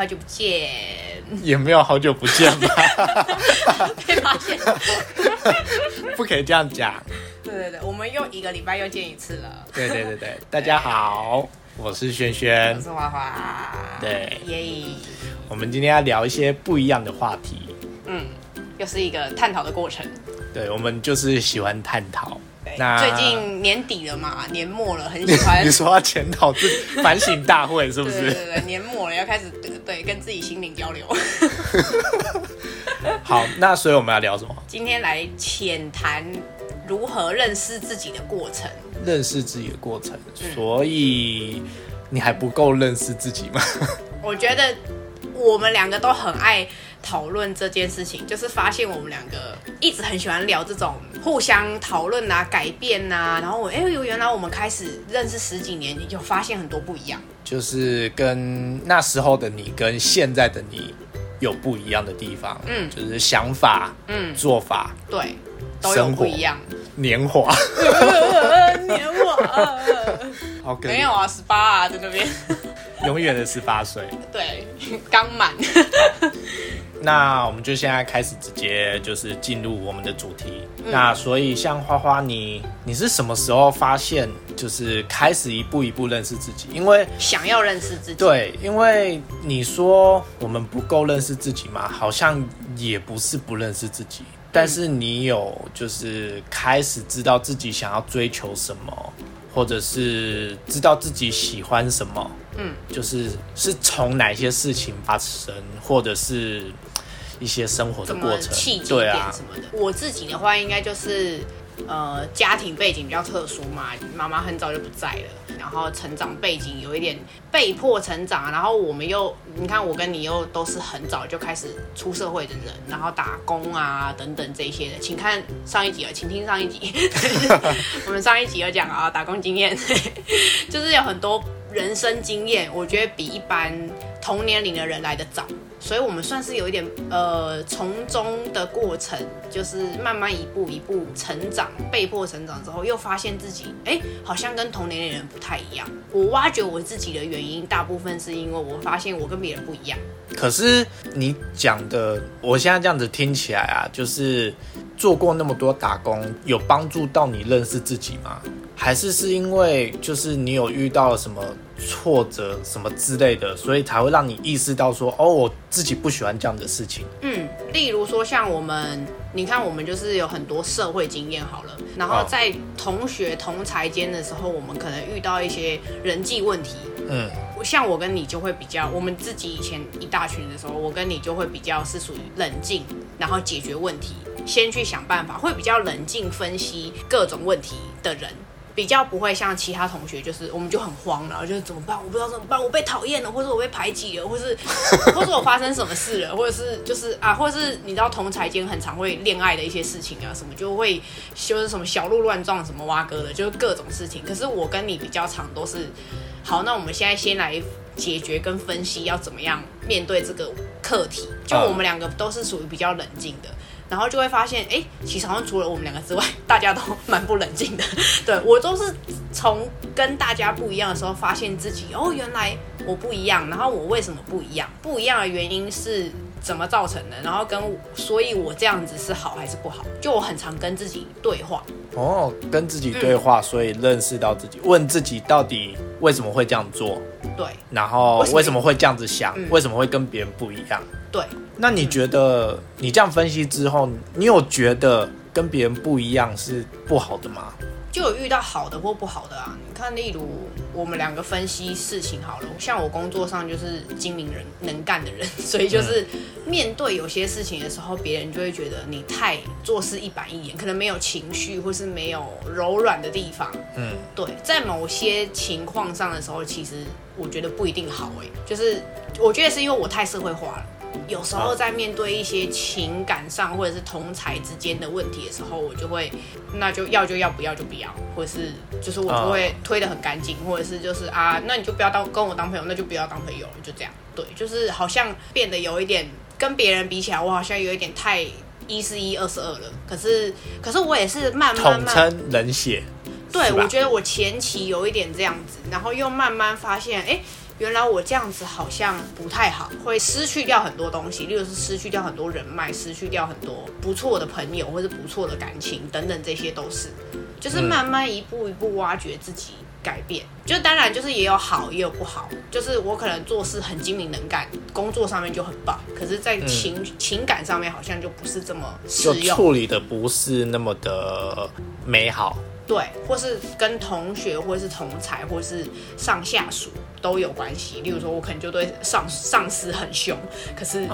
好久不见，也没有好久不见吧？被发现。不可以这样讲。对对对，我们又一个礼拜又见一次了。对对对对，大家好，我是轩轩我。是花花。对耶，我们今天要聊一些不一样的话题。嗯，又是一个探讨的过程。对，我们就是喜欢探讨。对，那最近年底了嘛，年末了，很喜欢 你。说要检讨自己 反省大会是不是？对对对对，年末了要开始对对跟自己心灵交流。好，那所以我们要聊什么？今天来浅谈如何认识自己的过程。认识自己的过程。所以你还不够认识自己吗？我觉得我们两个都很爱讨论这件事情，就是发现我们两个一直很喜欢聊这种互相讨论啊、改变啊，然后我哎呦，原来我们开始认识十几年，你就发现很多不一样。就是跟那时候的你跟现在的你有不一样的地方。嗯就是想法、嗯，做法、对，都有不一样。年华。年华没有啊，十八啊，在那边。永远的十八岁。对，刚满。那我们就现在开始直接就是进入我们的主题。嗯那所以像花花你，你是什么时候发现就是开始一步一步认识自己？因为想要认识自己。对，因为你说我们不够认识自己嘛，好像也不是不认识自己，但是你有就是开始知道自己想要追求什么，或者是知道自己喜欢什么，嗯，就是是从哪些事情发生，或者是一些生活的过程。契，机对啊。点什，么的。我自己的话，应该就是呃家庭背景比较特殊嘛，妈妈很早就不在了，然后成长背景有一点被迫成长啊，然后我们又你看我跟你又都是很早就开始出社会的人，然后打工啊等等这些的，请看上一集啊，请听上一集，我们上一集有讲啊打工经验，就是有很多人生经验，我觉得比一般同年龄的人来的早。所以我们算是有一点呃从中的过程，就是慢慢一步一步成长，被迫成长之后，又发现自己哎好像跟同年龄的人不太一样。我挖掘我自己的原因，大部分是因为我发现我跟别人不一样。可是你讲的，我现在这样子听起来啊，就是做过那么多打工，有帮助到你认识自己吗？还是是因为就是你有遇到了什么挫折什么之类的，所以才会让你意识到说，哦，我自己不喜欢这样的事情。嗯，例如说像我们，你看我们就是有很多社会经验好了，然后哦在同学同才间的时候，我们可能遇到一些人际问题，嗯，像我跟你就会比较，我们自己以前一大群的时候，我跟你就会比较是属于冷静，然后解决问题，先去想办法，会比较冷静分析各种问题的人。比较不会像其他同学，就是我们就很慌，然后就是怎么办？我不知道怎么办，我被讨厌了，或者我被排挤了，或是 或者我发生什么事了，或者是就是啊，或者是你知道同才间很常会恋爱的一些事情啊，什么就会就是什么小鹿乱撞，什么蛙哥的，就是各种事情。可是我跟你比较常都是，好，那我们现在先来解决跟分析要怎么样面对这个课题。就我们两个都是属于比较冷静的。然后就会发现，哎，其实好像除了我们两个之外，大家都蛮不冷静的。对我都是从跟大家不一样的时候，发现自己哦，原来我不一样。然后我为什么不一样？不一样的原因是怎么造成的？然后跟所以我这样子是好还是不好？就我很常跟自己对话。哦，跟自己对话，所以认识到自己，问自己到底为什么会这样做，对然后为什么为什么会这样子想，嗯为什么会跟别人不一样。对，那你觉得你这样分析之后，你有觉得跟别人不一样是不好的吗？就有遇到好的或不好的啊。你看，例如我们两个分析事情好了，像我工作上就是精明人、能干的人，所以就是面对有些事情的时候，别人就会觉得你太做事一板一眼，可能没有情绪或是没有柔软的地方。嗯，对，在某些情况上的时候，其实我觉得不一定好诶、就是我觉得是因为我太社会化了。有时候在面对一些情感上或者是同才之间的问题的时候，我就会那就要就要，不要就不要，或者是就是我就会推得很干净，或者是就是啊，那你就不要当跟我当朋友，那就不要当朋友，就这样。对，就是好像变得有一点跟别人比起来，我好像有一点太一是一，二是二了。可是可是我也是慢慢慢 统称冷血。对，我觉得我前期有一点这样子，然后又慢慢发现，哎，原来我这样子好像不太好，会失去掉很多东西，例如是失去掉很多人脉，失去掉很多不错的朋友或者不错的感情等等，这些都是，就是慢慢一步一步挖掘自己。改变，就当然就是也有好也有不好，就是我可能做事很精明能干，工作上面就很棒，可是，在情情感上面好像就不是这么适用，处理的不是那么的美好。对，或是跟同学，或是同才，或是上下属都有关系。例如说，我可能就对上上司很凶，可是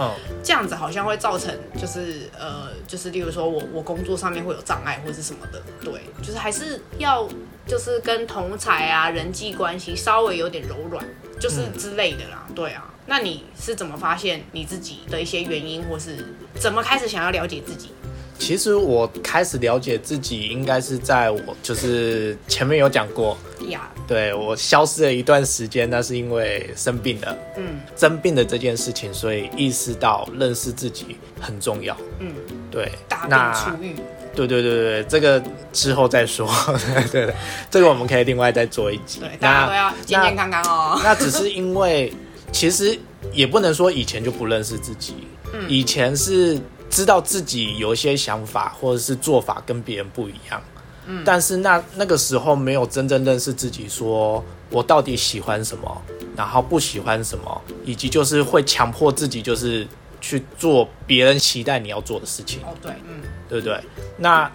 这样子好像会造成，就是呃，就是例如说我我工作上面会有障碍，或是什么的。对，就是还是要就是跟同才啊，人际关系稍微有点柔软，就是之类的啦。对啊，那你是怎么发现你自己的一些原因，或是怎么开始想要了解自己？其实我开始了解自己，应该是在我就是前面有讲过。呀，对我消失了一段时间，那是因为生病了，嗯，生病的这件事情，所以意识到认识自己很重要，嗯，对，大病初愈，对对对对这个之后再说，对对，这个我们可以另外再做一集，对，大家都要健健康康哦。那只是因为，其实也不能说以前就不认识自己，嗯，以前是。知道自己有一些想法或者是做法跟别人不一样，嗯，但是那那个时候没有真正认识自己，说我到底喜欢什么，然后不喜欢什么，以及就是会强迫自己就是去做别人期待你要做的事情。哦，对，嗯，对不对？那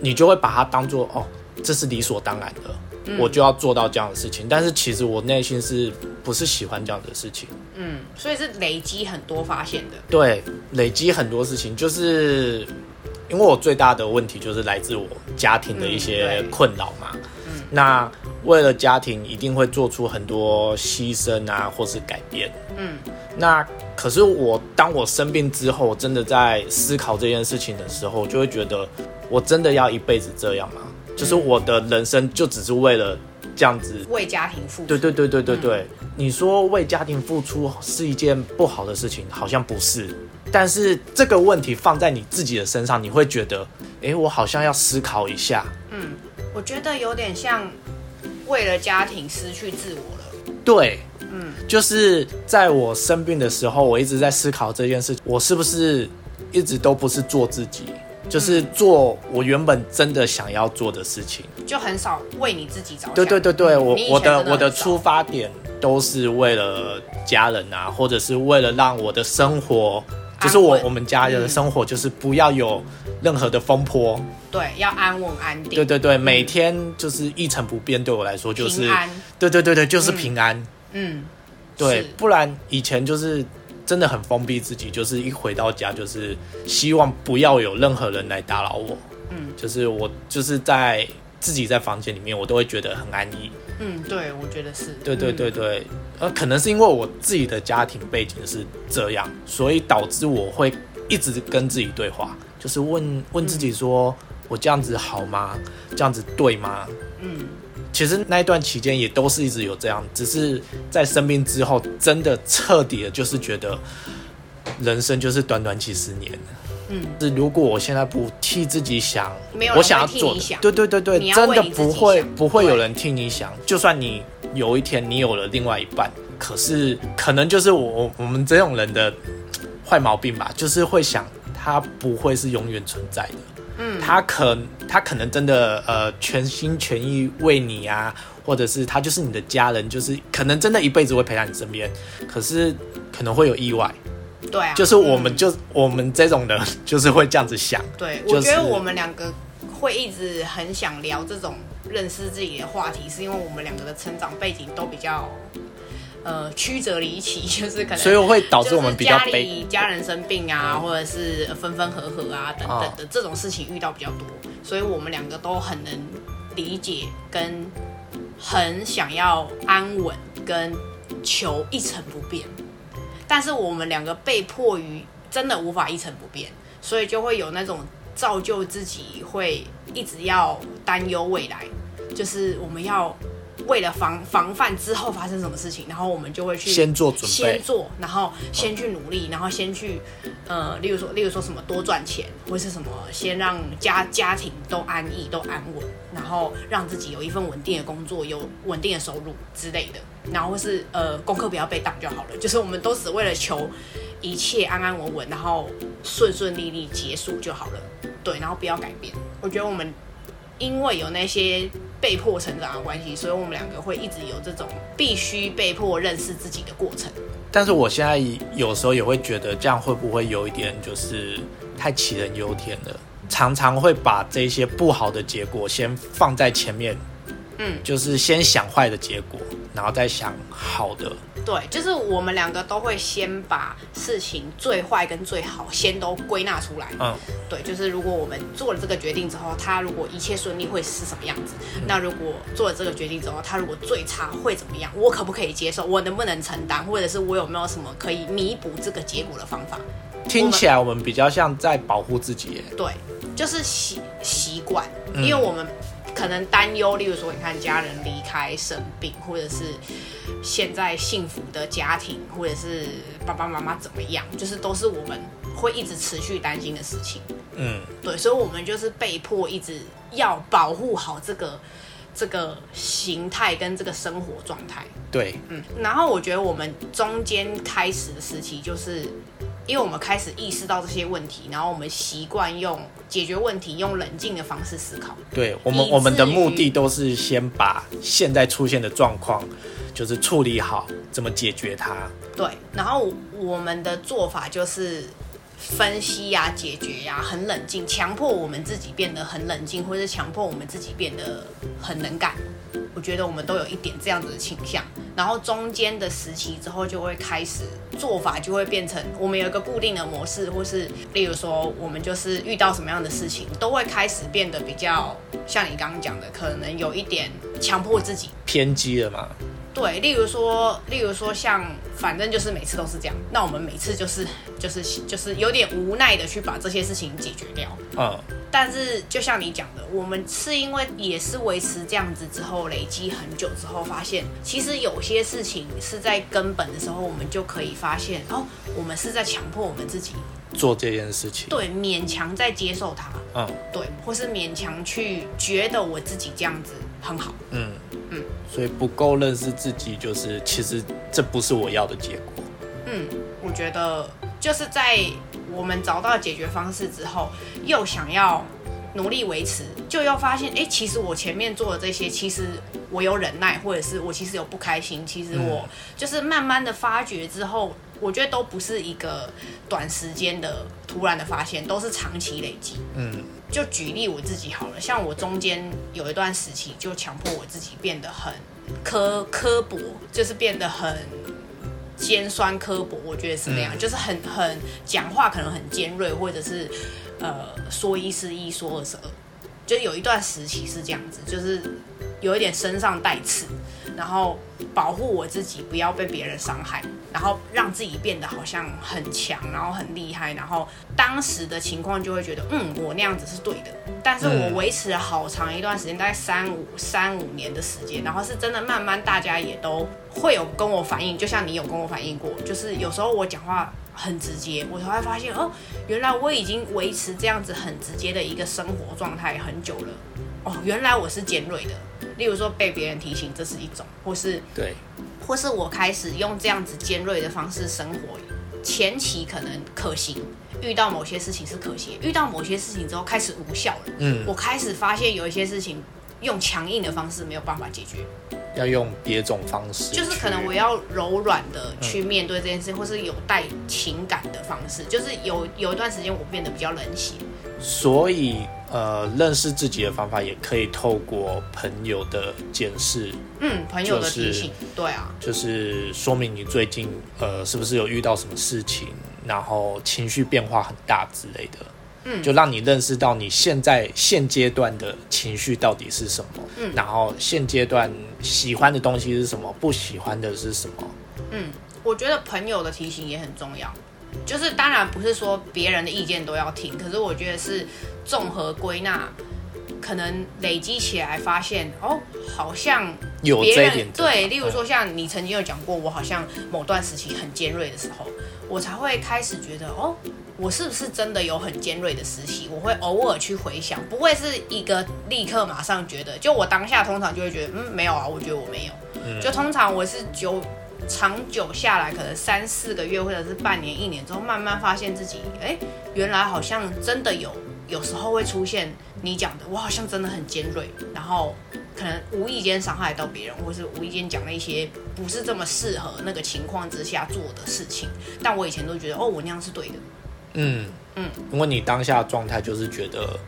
你就会把它当做哦，这是理所当然的，我就要做到这样的事情。但是其实我内心是不是喜欢这样的事情？嗯，所以是累积很多发现的。对，累积很多事情，就是因为我最大的问题就是来自我家庭的一些困扰嘛。嗯，那为了家庭，一定会做出很多牺牲啊，或是改变。嗯，那可是我当我生病之后，真的在思考这件事情的时候，就会觉得，我真的要一辈子这样吗？就是我的人生就只是为了。这样子为家庭付出，对对对对对对。你说为家庭付出是一件不好的事情，好像不是。但是这个问题放在你自己的身上，你会觉得，哎，我好像要思考一下。嗯，我觉得有点像为了家庭失去自我了。对，嗯，就是在我生病的时候，我一直在思考这件事，我是不是一直都不是做自己。就是做我原本真的想要做的事情，就很少为你自己着想。对对对对，我我的我的出发点都是为了家人啊，或者是为了让我的生活，就是我我们家人的生活，就是不要有任何的风波。对，要安稳安定。对对对，每天就是一成不变，对我来说就是平安。对对对对，就是平安。嗯，对，不然以前就是。真的很封闭自己，就是一回到家就是希望不要有任何人来打扰我。嗯，就是我就是在自己在房间里面，我都会觉得很安逸。嗯，对，我觉得是。对对对对，呃，可能是因为我自己的家庭背景是这样，所以导致我会一直跟自己对话，就是问问自己说：我这样子好吗？这样子对吗？嗯。其实那一段期间也都是一直有这样，只是在生病之后，真的彻底的，就是觉得人生就是短短几十年。嗯，是如果我现在不替自己想，我想要做，对对对对，真的不会不会有人替你想。就算你有一天你有了另外一半，可是可能就是我我们这种人的坏毛病吧，就是会想他不会是永远存在的。嗯，他可他可能真的呃全心全意为你啊，或者是他就是你的家人，就是可能真的一辈子会陪在你身边，可是可能会有意外。对啊，就是我们就我们这种的，就是会这样子想。对，我觉得我们两个会一直很想聊这种认识自己的话题，是因为我们两个的成长背景都比较。呃，曲折离奇，就是可能，所以会导致我们比较悲，家人生病啊，或者是分分合合啊等等的这种事情遇到比较多，所以我们两个都很能理解，跟很想要安稳，跟求一成不变。但是我们两个被迫于真的无法一成不变，所以就会有那种造就自己会一直要担忧未来，就是我们要。为了防防范之后发生什么事情，然后我们就会去先做准备先做，然后先去努力，然后先去呃，例如说，例如说什么多赚钱，或是什么先让家家庭都安逸都安稳，然后让自己有一份稳定的工作，有稳定的收入之类的，然后或是呃功课不要被挡就好了，就是我们都只为了求一切安安稳稳，然后顺顺利利结束就好了，对，然后不要改变。我觉得我们因为有那些被迫成长的关系，所以我们两个会一直有这种必须被迫认识自己的过程。但是我现在有时候也会觉得，这样会不会有一点就是太杞人忧天了？常常会把这些不好的结果先放在前面，嗯，就是先想坏的结果，然后再想好的。对，就是我们两个都会先把事情最坏跟最好先都归纳出来。嗯，对，就是如果我们做了这个决定之后，他如果一切顺利会是什么样子？那如果做了这个决定之后，他如果最差会怎么样？我可不可以接受？我能不能承担？或者是我有没有什么可以弥补这个结果的方法？听起来我们比较像在保护自己耶。对，就是习习惯，因为我们可能担忧，例如说，你看家人离开、生病，或者是现在幸福的家庭，或者是爸爸妈妈怎么样，就是都是我们会一直持续担心的事情。嗯，对，所以我们就是被迫一直要保护好这个这个形态跟这个生活状态。对，嗯，然后我觉得我们中间开始的时期，就是因为我们开始意识到这些问题，然后我们习惯用解决问题用冷静的方式思考。对我们我们的目的都是先把现在出现的状况，就是处理好，怎么解决它。对，然后我们的做法就是分析呀、解决呀，很冷静，强迫我们自己变得很冷静，或者是强迫我们自己变得很能干。我觉得我们都有一点这样子的倾向，然后中间的时期之后就会开始做法就会变成我们有一个固定的模式，或是例如说我们就是遇到什么样的事情，都会开始变得比较像你刚刚讲的，可能有一点强迫自己偏激了嘛？对，例如说，例如说像，反正就是每次都是这样，那我们每次就是就是就是有点无奈的去把这些事情解决掉。嗯，但是就像你讲的，我们是因为也是维持这样子之后，累积很久之后，发现其实有些事情是在根本的时候，我们就可以发现，哦，我们是在强迫我们自己，做这件事情。对，勉强在接受它，嗯对，或是勉强去觉得我自己这样子很好。嗯嗯，所以不够认识自己，就是其实这不是我要的结果。嗯，我觉得就是在我们找到解决方式之后，又想要努力维持，就又发现，哎、其实我前面做的这些，其实我有忍耐，或者是我其实有不开心，其实我就是慢慢的发觉之后，我觉得都不是一个短时间的突然的发现，都是长期累积。嗯就举例我自己好了，像我中间有一段时期，就强迫我自己变得很刻刻薄，就是变得很尖酸刻薄，我觉得是那样，嗯。就是很很讲话可能很尖锐，或者是呃说一是一，说二是二，就有一段时期是这样子，就是有一点身上带刺，然后保护我自己不要被别人伤害，然后让自己变得好像很强，然后很厉害，然后当时的情况就会觉得，嗯，我那样子是对的。但是我嗯维持了好长一段时间，大概三五三五年的时间，然后是真的慢慢大家也都会有跟我反映，就像你有跟我反映过，就是有时候我讲话很直接，我才会发现哦，原来我已经维持这样子很直接的一个生活状态很久了。哦，原来我是尖锐的，例如说被别人提醒，这是一种，或是对，或是我开始用这样子尖锐的方式生活，前期可能可行，遇到某些事情是可行，遇到某些事情之后开始无效了。嗯，我开始发现有一些事情用强硬的方式没有办法解决，要用别种方式，就是可能我要柔软的去面对这件事，或是有带情感的方式，就是有有一段时间我变得比较冷血。所以呃，认识自己的方法也可以透过朋友的检视，嗯，朋友的就是提醒，对啊，就是说明你最近呃是不是有遇到什么事情，然后情绪变化很大之类的，嗯。就让你认识到你现在现阶段的情绪到底是什么，嗯。然后现阶段喜欢的东西是什么，不喜欢的是什么，嗯，我觉得朋友的提醒也很重要。就是当然不是说别人的意见都要听，可是我觉得是综合归纳可能累积起来发现，哦，好像有别人对，例如说像你曾经有讲过，我好像某段时期很尖锐的时候，我才会开始觉得，哦，我是不是真的有很尖锐的时期？我会偶尔去回想，不会是一个立刻马上觉得，就我当下通常就会觉得，嗯，没有啊，我觉得我没有。就通常我是久长久下来，可能三四个月或者是半年、一年之后，慢慢发现自己，哎，原来好像真的有，有时候会出现你讲的，我好像真的很尖锐，然后可能无意间伤害到别人，或是无意间讲了一些不是这么适合那个情况之下做的事情，但我以前都觉得，哦，我那样是对的。嗯嗯，因为你当下的状态就是觉得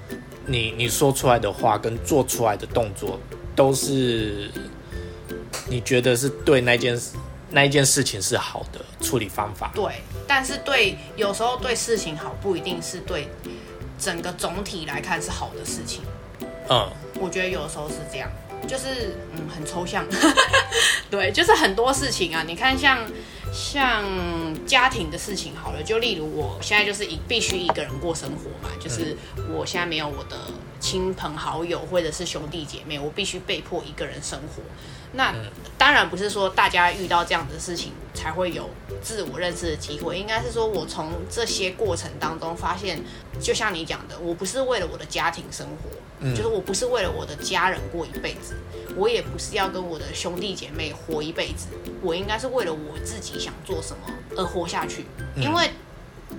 你你说出来的话跟做出来的动作都是你觉得是对那件事那一件事情是好的处理方法。对，但是对有时候对事情好，不一定是对整个总体来看是好的事情。嗯，我觉得有的时候是这样，就是嗯很抽象。对，就是很多事情啊，你看像像家庭的事情好了，就例如我现在就是一必须一个人过生活嘛，就是我现在没有我的亲朋好友或者是兄弟姐妹，我必须被迫一个人生活。那当然不是说大家遇到这样的事情才会有自我认识的机会，应该是说我从这些过程当中发现，就像你讲的，我不是为了我的家庭生活，就是我不是为了我的家人过一辈子，我也不是要跟我的兄弟姐妹活一辈子，我应该是为了我自己想做什么而活下去，因为。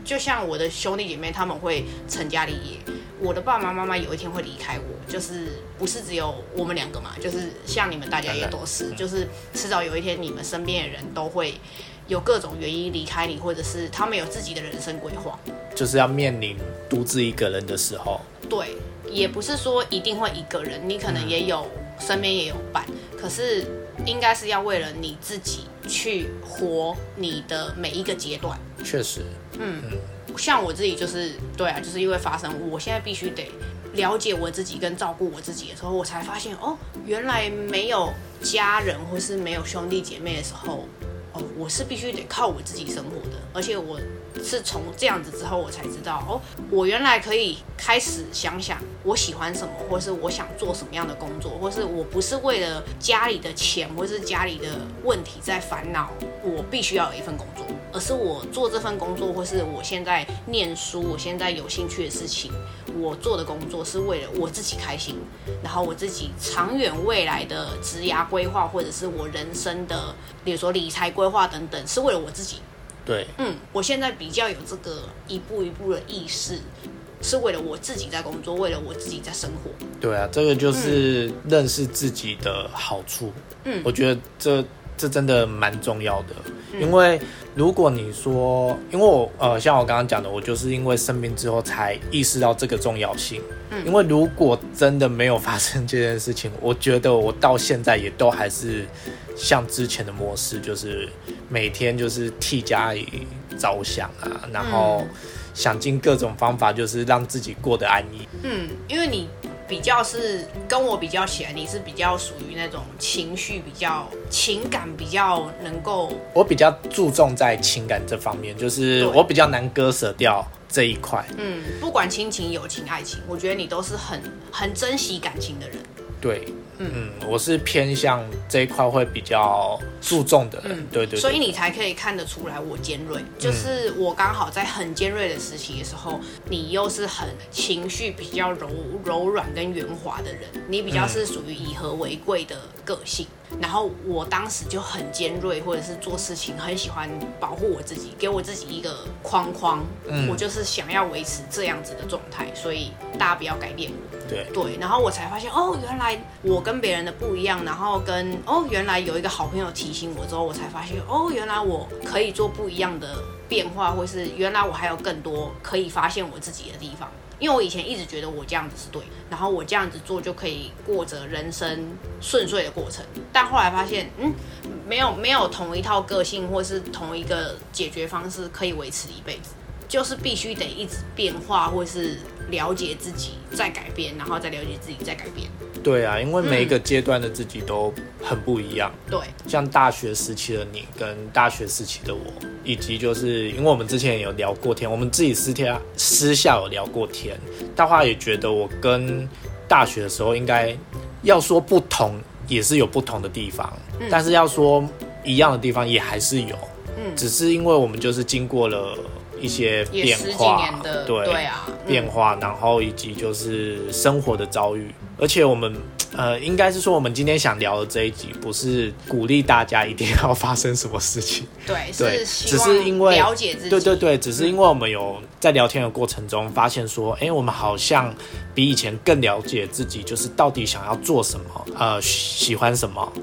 就像我的兄弟姐妹，他们会成家立业，我的爸爸妈妈有一天会离开我，就是不是只有我们两个嘛，就是像你们大家也都是，就是迟早有一天你们身边的人都会有各种原因离开你，或者是他们有自己的人生规划，就是要面临独自一个人的时候。对，也不是说一定会一个人，你可能也有身边也有伴，可是应该是要为了你自己去活你的每一个阶段。确实，嗯，像我自己就是对啊，就是因为发生，我现在必须得了解我自己跟照顾我自己的时候，我才发现哦，原来没有家人或是没有兄弟姐妹的时候，哦，我是必须得靠我自己生活的，而且我是从这样子之后，我才知道哦，我原来可以开始想想我喜欢什么，或是我想做什么样的工作，或是我不是为了家里的钱或是家里的问题在烦恼，我必须要有一份工作。而是我做这份工作，或是我现在念书，我现在有兴趣的事情，我做的工作是为了我自己开心，然后我自己长远未来的职涯规划，或者是我人生的，比如说理财规划等等，是为了我自己。对，嗯，我现在比较有这个一步一步的意识，是为了我自己在工作，为了我自己在生活。对啊，这个就是认识自己的好处。嗯，我觉得这这真的蛮重要的，因为。如果你说，因为我呃，像我刚刚讲的，我就是因为生病之后才意识到这个重要性。嗯，因为如果真的没有发生这件事情，我觉得我到现在也都还是像之前的模式，就是每天就是替家里着想啊，然后想尽各种方法，就是让自己过得安逸。嗯，因为你。比较是跟我比较起来，你是比较属于那种情绪比较、情感比较能够。我比较注重在情感这方面，就是我比较难割舍掉这一块。嗯，不管亲情、友情、爱情，我觉得你都是很很珍惜感情的人。对。嗯，我是偏向这一块会比较注重的，嗯，对对，所以你才可以看得出来我尖锐，就是我刚好在很尖锐的时期的时候，你又是很情绪比较柔柔软跟圆滑的人，你比较是属于以和为贵的个性。然后我当时就很尖锐，或者是做事情很喜欢保护我自己，给我自己一个框框。嗯，我就是想要维持这样子的状态，所以大家不要改变我。对对，然后我才发现哦，原来我跟跟别人的不一样。然后跟哦，原来有一个好朋友提醒我之后，我才发现哦，原来我可以做不一样的变化，或是原来我还有更多可以发现我自己的地方。因为我以前一直觉得我这样子是对，然后我这样子做就可以过着人生顺遂的过程，但后来发现，嗯，没有没有同一套个性或是同一个解决方式可以维持一辈子，就是必须得一直变化，或是了解自己再改变，然后再了解自己再改变。对啊，因为每一个阶段的自己都很不一样。对，像大学时期的你跟大学时期的我，以及就是因为我们之前也有聊过天，我们自己私天私下有聊过天，大话也觉得我跟大学的时候，应该要说不同，也是有不同的地方，但是要说一样的地方，也还是有。嗯，只是因为我们就是经过了一些变化，对对啊，变化，然后以及就是生活的遭遇，而且我们。呃，应该是说我们今天想聊的这一集，不是鼓励大家一定要发生什么事情。对，对，只是因为了解自己。对对对，只是因为我们有在聊天的过程中发现说，哎，我们好像比以前更了解自己，就是到底想要做什么，呃，喜欢什么，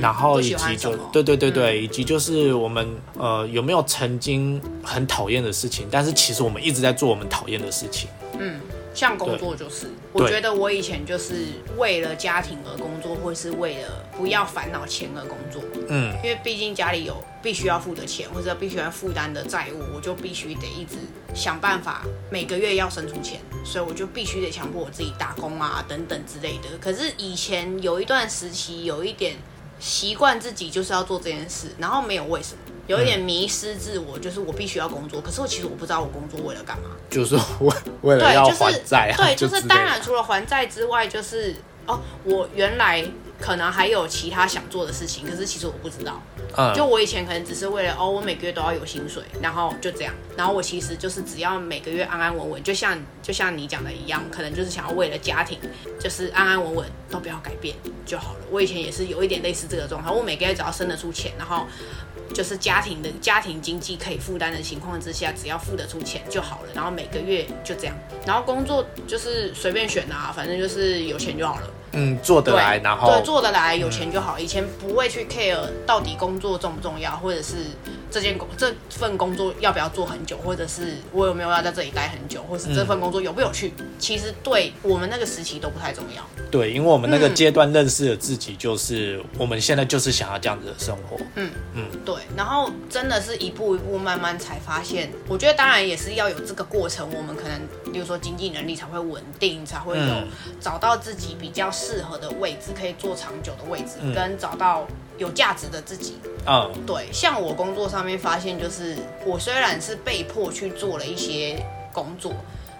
然后以及就对对对对，以及就是我们呃有没有曾经很讨厌的事情，但是其实我们一直在做我们讨厌的事情。嗯。像工作就是，我觉得我以前就是为了家庭而工作，或是为了不要烦恼钱而工作。嗯，因为毕竟家里有必须要付的钱，或者必须要负担的债务，我就必须得一直想办法每个月要生出钱，所以我就必须得强迫我自己打工啊等等之类的。可是以前有一段时期，有一点习惯自己就是要做这件事，然后没有为什么。有一点迷失自我，就是我必须要工作，可是我其实我不知道我工作为了干嘛，就是为为了要还债啊。对，就是当然除了还债之外，就是哦，我原来可能还有其他想做的事情，可是其实我不知道。嗯，就我以前可能只是为了哦，我每个月都要有薪水，然后就这样，然后我其实就是只要每个月安安稳稳，就像就像你讲的一样，可能就是想要为了家庭，就是安安稳稳都不要改变就好了。我以前也是有一点类似这个状态，我每个月只要生得出钱，然后。就是家庭的家庭经济可以负担的情况之下，只要付得出钱就好了。然后每个月就这样，然后工作就是随便选啊，反正就是有钱就好了。嗯，做得来，然后对做得来，有钱就好。以前不会去 care 到底工作重不重要，或者是这件工这份工作要不要做很久，或者是我有没有要在这里待很久，或是这份工作有不有趣，其实对我们那个时期都不太重要。对，因为我们那个阶段认识的自己，就是我们现在就是想要这样子的生活。嗯嗯，对。然后真的是一步一步慢慢才发现，我觉得当然也是要有这个过程，我们可能比如说经济能力才会稳定，才会有找到自己比较。适合的位置，可以做长久的位置，跟找到有价值的自己。嗯，对，像我工作上面发现，就是我虽然是被迫去做了一些工作，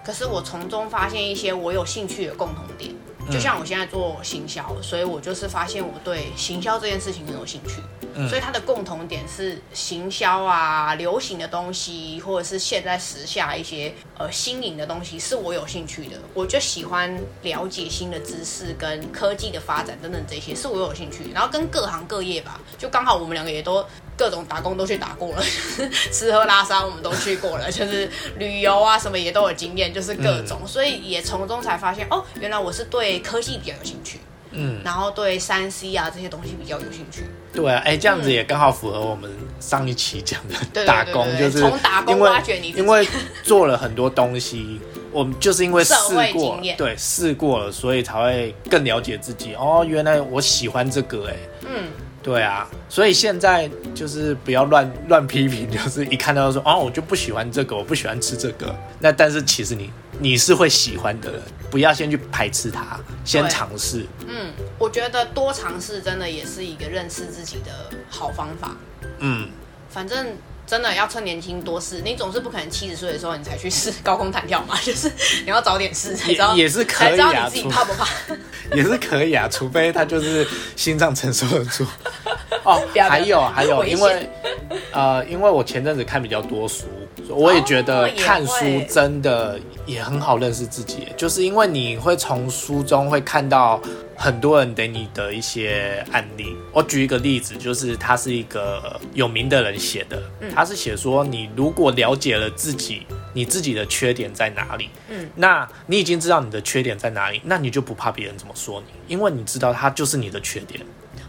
可是我从中发现一些我有兴趣的共同点。就像我现在做行销，所以我就是发现我对行销这件事情很有兴趣。所以它的共同点是行销啊，流行的东西，或者是现在时下一些呃新颖的东西，是我有兴趣的。我就喜欢了解新的知识跟科技的发展等等这些，是我有兴趣。然后跟各行各业吧，就刚好我们两个也都各种打工都去打过了，吃喝拉撒我们都去过了，就是旅游啊什么也都有经验，就是各种，所以也从中才发现哦，原来我是对科技比较有兴趣。嗯，然后对三 C 啊这些东西比较有兴趣。对啊，哎，这样子也刚好符合我们上一期讲的打工，就是从打工挖掘你。因为做了很多东西，我们就是因为试过，对，试过了，所以才会更了解自己。哦，原来我喜欢这个，哎，嗯。对啊，所以现在就是不要乱乱批评，就是一看到说哦，我就不喜欢这个，我不喜欢吃这个。那但是其实你你是会喜欢的人，不要先去排斥它，先尝试。嗯，我觉得多尝试真的也是一个认识自己的好方法。嗯，反正。真的要趁年轻多试，你总是不可能七十岁的时候你才去试高空弹跳嘛？就是你要早点试才知道，也是可以啊，自己怕不怕？也是可以啊，除非他就是心脏承受得住。哦，还有还有，因为呃，因为我前阵子看比较多书，我也觉得看书真的也很好认识自己，就是因为你会从书中会看到。很多人给你的一些案例，我举一个例子，就是他是一个有名的人写的，他是写说，你如果了解了自己，你自己的缺点在哪里，嗯，那你已经知道你的缺点在哪里，那你就不怕别人怎么说你，因为你知道他就是你的缺点。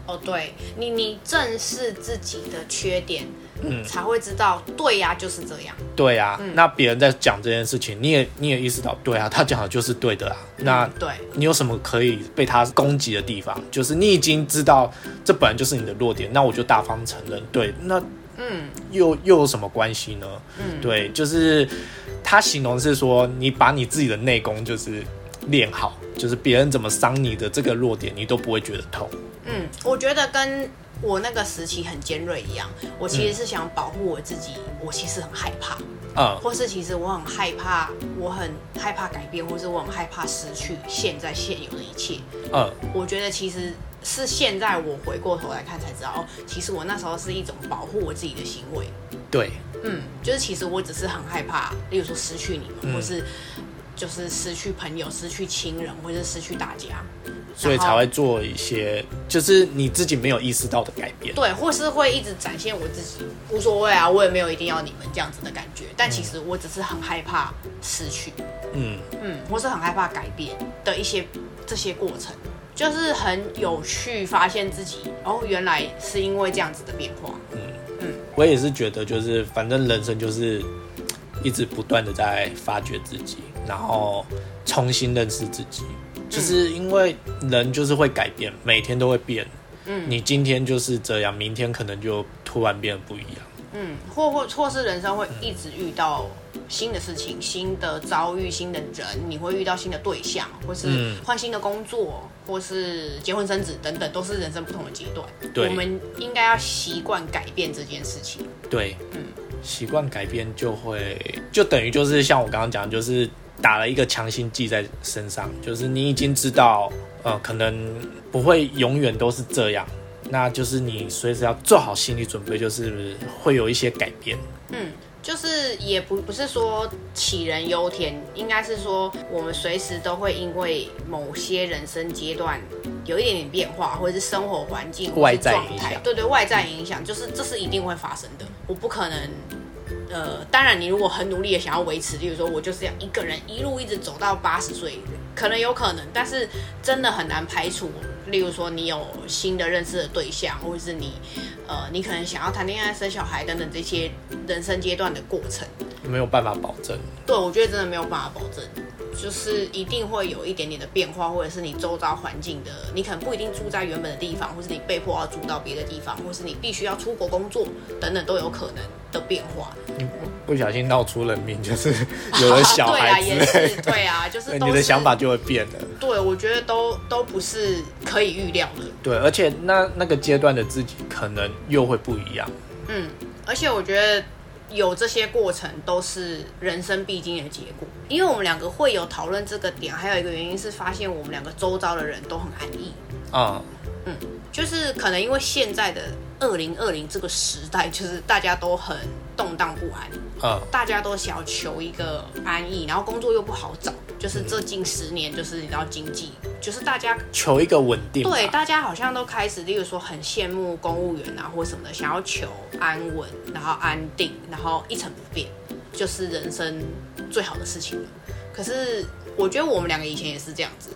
哦，对你，你正视自己的缺点。嗯，才会知道，对呀，就是这样。对呀，那别人在讲这件事情，你也你也意识到，对啊，他讲的就是对的啊。那对，你有什么可以被他攻击的地方？就是你已经知道这本来就是你的弱点，那我就大方承认。对，那嗯，又又有什么关系呢？嗯，对，就是他形容是说，你把你自己的内功就是练好，就是别人怎么伤你的这个弱点，你都不会觉得痛。嗯，我觉得跟。我那个时期很尖锐一样，我其实是想保护我自己，我其实很害怕。嗯或是其实我很害怕，我很害怕改变，或是我很害怕失去现在现有的一切。嗯我觉得其实是现在我回过头来看才知道，哦，其实我那时候是一种保护我自己的行为。对，嗯，就是其实我只是很害怕，例如说失去你们，嗯或是就是失去朋友、失去亲人，或是失去大家，所以才会做一些就是你自己没有意识到的改变。对，或是会一直展现我自己，无所谓啊，我也没有一定要你们这样子的感觉。但其实我只是很害怕失去，嗯，嗯，或是很害怕改变的一些这些过程，就是很有趣，发现自己哦，原来是因为这样子的变化。嗯嗯我也是觉得就是反正人生就是一直不断的在发掘自己，然后重新认识自己。就是因为人就是会改变，每天都会变。嗯，你今天就是这样，明天可能就突然变得不一样。嗯，或或或是人生会一直遇到新的事情、新的遭遇、新的人，你会遇到新的对象，或是嗯换新的工作，或是结婚生子等等，都是人生不同的阶段。对我们应该要习惯改变这件事情。对，嗯习惯改变就会，就等于就是像我刚刚讲，就是打了一个强心剂在身上，就是你已经知道，呃，可能不会永远都是这样，那就是你随时要做好心理准备，就是会有一些改变。嗯，就是也不不是说杞人忧天，应该是说我们随时都会因为某些人生阶段有一点点变化，或者是生活环境外在影响，态对对，外在影响，就是这是一定会发生的。我不可能，呃，当然你如果很努力的想要维持，例如说我就是要一个人一路一直走到八十岁，可能有可能，但是真的很难排除。例如说你有新的认识的对象，或者是你，呃，你可能想要谈恋爱、生小孩等等这些人生阶段的过程。没有办法保证。对，我觉得真的没有办法保证，就是一定会有一点点的变化，或者是你周遭环境的，你可能不一定住在原本的地方，或是你被迫要住到别的地方，或是你必须要出国工作等等都有可能的变化。不小心闹出人命，就是有了小对啊，也是，对啊，就是都 你的想法就会变了。对，我觉得都都不是可以预料的。对，而且那那个阶段的自己可能又会不一样。嗯，而且我觉得有这些过程都是人生必经的结果。因为我们两个会有讨论这个点，还有一个原因是发现我们两个周遭的人都很安逸，啊、就是可能因为现在的二零二零这个时代，就是大家都很动荡不安，啊大家都想要求一个安逸，然后工作又不好找，就是这近十年就是你知道经济，就是大家求一个稳定吧。对，大家好像都开始，例如说很羡慕公务员啊或什么的，想要求安稳，然后安定，然后一成不变，就是人生最好的事情了。可是我觉得我们两个以前也是这样子，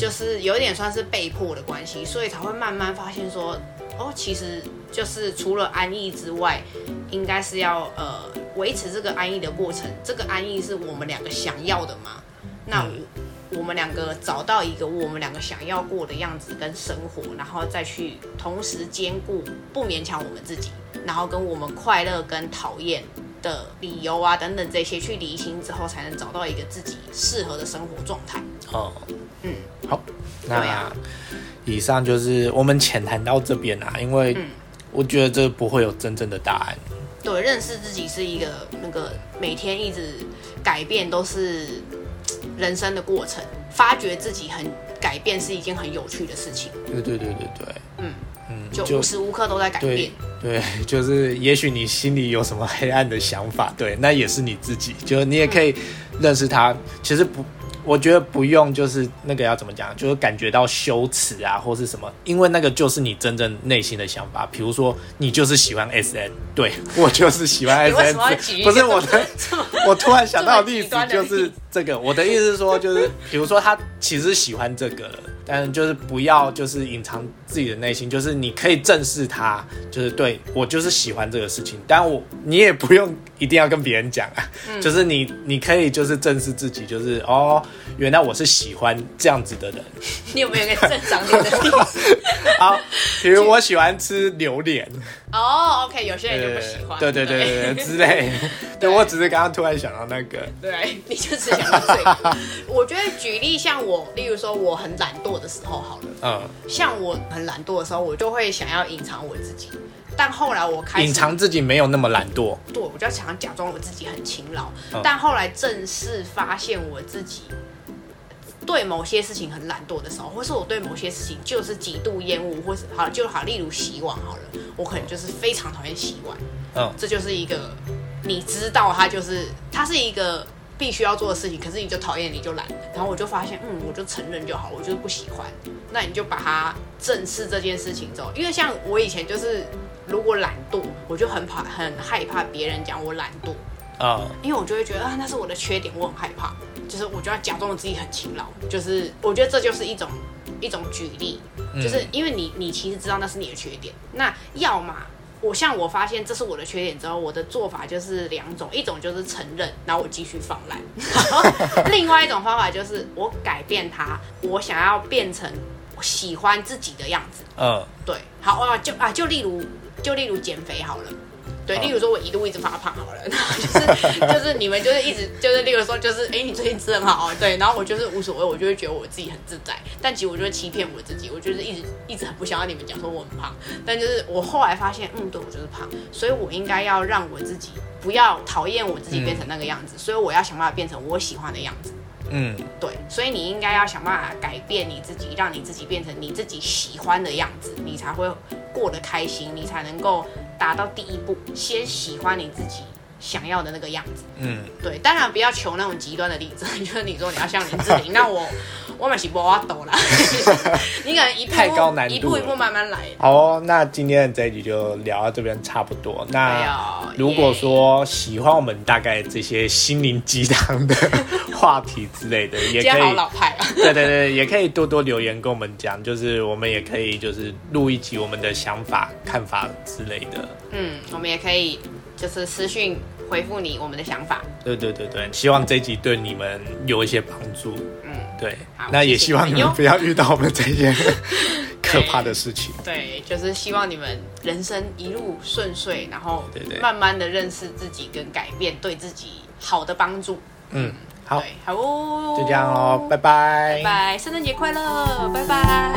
就是有一点算是被迫的关系，所以才会慢慢发现说，哦，其实就是除了安逸之外，应该是要呃维持这个安逸的过程。这个安逸是我们两个想要的嘛？那我。我们两个找到一个我们两个想要过的样子跟生活，然后再去同时兼顾不勉强我们自己，然后跟我们快乐跟讨厌的理由啊等等这些去理清之后，才能找到一个自己适合的生活状态。哦，嗯，好，对那啊以上就是我们浅谈到这边啊，因为嗯我觉得这不会有真正的答案。对，认识自己是一个那个每天一直改变都是人生的过程，发觉自己很改变是一件很有趣的事情，对对对对对，嗯嗯，就无时无刻都在改变对。对，就是也许你心里有什么黑暗的想法，对，那也是你自己，就你也可以认识他。其实不，我觉得不用，就是那个要怎么讲，就是感觉到羞耻啊，或是什么，因为那个就是你真正内心的想法。比如说，你就是喜欢 S N，对 我就是喜欢 你 S 为 N，什么要举一不是我的，我突然想到的例子就是这个。我的意思是说，就是比如说他其实喜欢这个了，但就是不要就是隐藏自己的内心，就是你可以正视他，就是对我就是喜欢这个事情，但我你也不用一定要跟别人讲啊，嗯就是你你可以就是正视自己，就是哦，原来我是喜欢这样子的人。你有没有一个正常点的例子？好，比如我喜欢吃榴莲，哦，OK，有些人就不喜欢，对对对对对对之类。对我只是刚刚突然想到那个，对，你就只想到这个。我觉得举例像我，例如说我很懒惰的时候好了，嗯像我很懒惰的时候，我就会想要隐藏我自己。但后来我开始隐藏自己没有那么懒惰。对，我就想假装我自己很勤劳，嗯但后来正式发现我自己对某些事情很懒惰的时候，或是我对某些事情就是极度厌恶，或是好就好，例如洗碗好了，我可能就是非常讨厌洗碗，嗯这就是一个你知道它就是它是一个必须要做的事情，可是你就讨厌你就懒，然后我就发现嗯，我就承认就好，我就是不喜欢，那你就把它正视这件事情之后，因为像我以前就是如果懒惰，我就很怕很害怕别人讲我懒惰。嗯因为我就会觉得啊，那是我的缺点，我很害怕，就是我就要假装我自己很勤劳，就是我觉得这就是一种一种举例，就是因为你你其实知道那是你的缺点，那要么我像我发现这是我的缺点之后，我的做法就是两种，一种就是承认，然后我继续放烂，然后另外一种方法就是我改变它，我想要变成我喜欢自己的样子，嗯。对，好啊，就啊，就例如，就例如减肥好了。对，例如说，我一路一直发胖好了，然后就是就是你们就是一直就是，例如说就是，哎，你最近吃很好哦，对，然后我就是无所谓，我就会觉得我自己很自在，但其实我就会欺骗我自己，我就是一直一直很不想要你们讲说我很胖，但就是我后来发现，嗯，对我就是胖，所以我应该要让我自己不要讨厌我自己变成那个样子，所以我要想办法变成我喜欢的样子。嗯。对，所以你应该要想办法改变你自己，让你自己变成你自己喜欢的样子，你才会过得开心，你才能够达到第一步，先喜欢你自己。想要的那个样子。嗯，对，当然不要求那种极端的例子，就是你说你要像林志玲，那我 我们是不要抖啦，你可能一步太高难度一步一步慢慢来。好哦，那今天的这一集就聊到这边差不多。哎那呀如果说喜欢我们大概这些心灵鸡汤的话题之类的，也可以老派啊。对对对，也可以多多留言跟我们讲，就是我们也可以就是录一集我们的想法、看法之类的。嗯，我们也可以就是私讯回复你我们的想法。对对对对，希望这一集对你们有一些帮助。嗯，对好，那也希望你你们不要遇到我们这些 可怕的事情。对，就是希望你们人生一路顺遂，然后慢慢的认识自己跟改变，对自己好的帮助。嗯，好，好哦，就这样喽，拜拜拜拜，圣诞节快乐，拜拜。